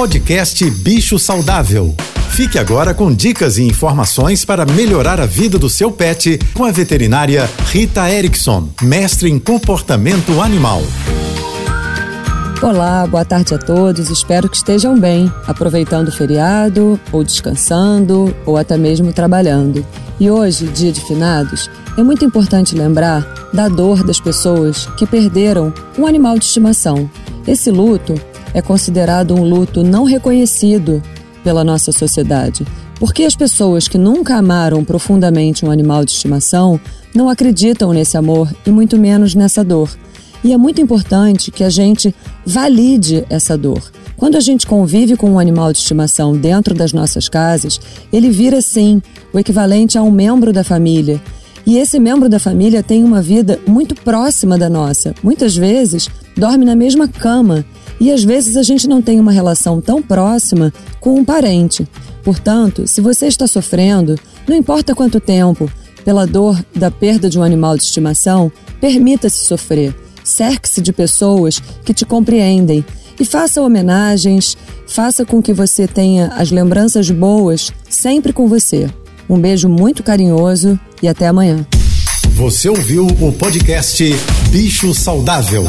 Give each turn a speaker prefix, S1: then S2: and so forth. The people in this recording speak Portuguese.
S1: Podcast Bicho Saudável. Fique agora com dicas e informações para melhorar a vida do seu pet com a veterinária Rita Erickson, mestre em comportamento animal.
S2: Olá, boa tarde a todos. Espero que estejam bem, aproveitando o feriado, ou descansando, ou até mesmo trabalhando. E hoje, dia de finados, é muito importante lembrar da dor das pessoas que perderam um animal de estimação. Esse luto é considerado um luto não reconhecido pela nossa sociedade, porque as pessoas que nunca amaram profundamente um animal de estimação não acreditam nesse amor e muito menos nessa dor. E é muito importante que a gente valide essa dor. Quando a gente convive com um animal de estimação dentro das nossas casas, ele vira sim o equivalente a um membro da família. E esse membro da família tem uma vida muito próxima da nossa. Muitas vezes dorme na mesma cama e às vezes a gente não tem uma relação tão próxima com um parente. Portanto, se você está sofrendo, não importa quanto tempo, pela dor da perda de um animal de estimação, permita-se sofrer. Cerque-se de pessoas que te compreendem e faça homenagens, faça com que você tenha as lembranças boas sempre com você. Um beijo muito carinhoso e até amanhã.
S1: Você ouviu o podcast Bicho Saudável.